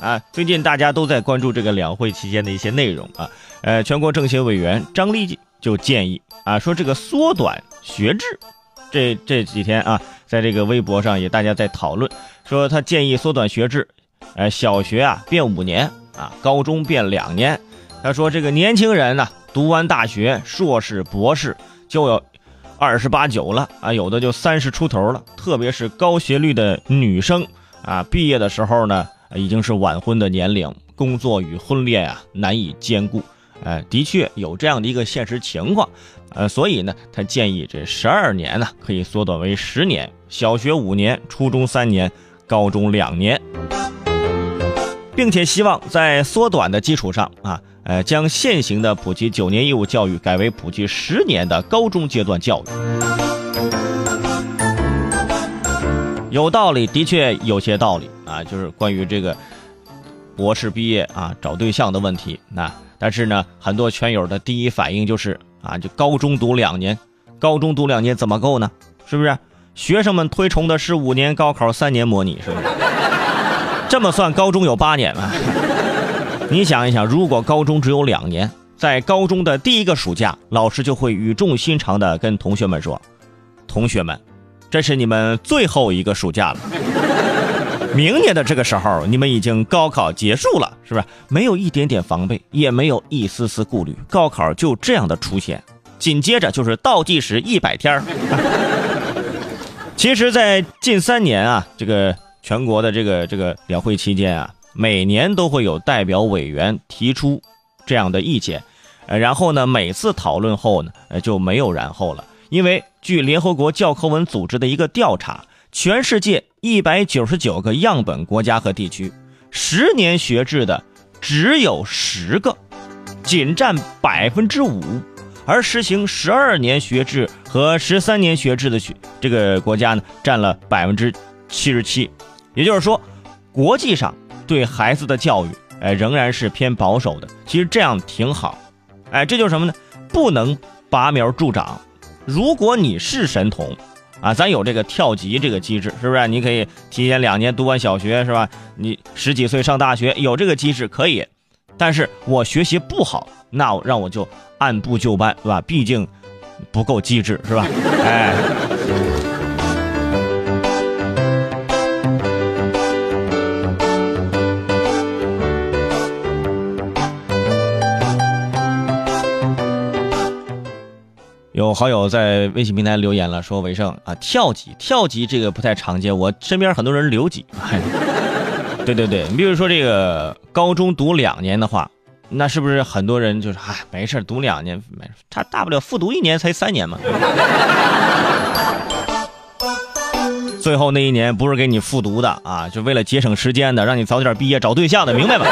啊，最近大家都在关注这个两会期间的一些内容啊。呃，全国政协委员张立就建议啊，说这个缩短学制。这这几天啊，在这个微博上也大家在讨论，说他建议缩短学制，呃，小学啊变五年啊，高中变两年。他说这个年轻人呢，读完大学、硕士、博士就要二十八九了啊，有的就三十出头了，特别是高学历的女生啊，毕业的时候呢。已经是晚婚的年龄，工作与婚恋啊难以兼顾，呃，的确有这样的一个现实情况，呃，所以呢，他建议这十二年呢可以缩短为十年，小学五年，初中三年，高中两年，并且希望在缩短的基础上啊，呃，将现行的普及九年义务教育改为普及十年的高中阶段教育。有道理，的确有些道理啊，就是关于这个博士毕业啊找对象的问题。那但是呢，很多圈友的第一反应就是啊，就高中读两年，高中读两年怎么够呢？是不是？学生们推崇的是五年高考三年模拟，是不是？这么算，高中有八年吗？你想一想，如果高中只有两年，在高中的第一个暑假，老师就会语重心长的跟同学们说：“同学们。”这是你们最后一个暑假了，明年的这个时候，你们已经高考结束了，是不是？没有一点点防备，也没有一丝丝顾虑，高考就这样的出现，紧接着就是倒计时一百天 其实，在近三年啊，这个全国的这个这个两会期间啊，每年都会有代表委员提出这样的意见，呃，然后呢，每次讨论后呢，呃，就没有然后了。因为据联合国教科文组织的一个调查，全世界一百九十九个样本国家和地区，十年学制的只有十个，仅占百分之五；而实行十二年学制和十三年学制的学这个国家呢，占了百分之七十七。也就是说，国际上对孩子的教育，哎，仍然是偏保守的。其实这样挺好，哎，这就是什么呢？不能拔苗助长。如果你是神童，啊，咱有这个跳级这个机制，是不是？你可以提前两年读完小学，是吧？你十几岁上大学，有这个机制可以。但是我学习不好，那我让我就按部就班，是吧？毕竟不够机智，是吧？哎。有好友在微信平台留言了，说伟盛啊，跳级跳级这个不太常见，我身边很多人留级。对 对对，你比如说这个高中读两年的话，那是不是很多人就是哎没事读两年没事，他大不了复读一年才三年嘛。最后那一年不是给你复读的啊，就为了节省时间的，让你早点毕业找对象的，明白吗？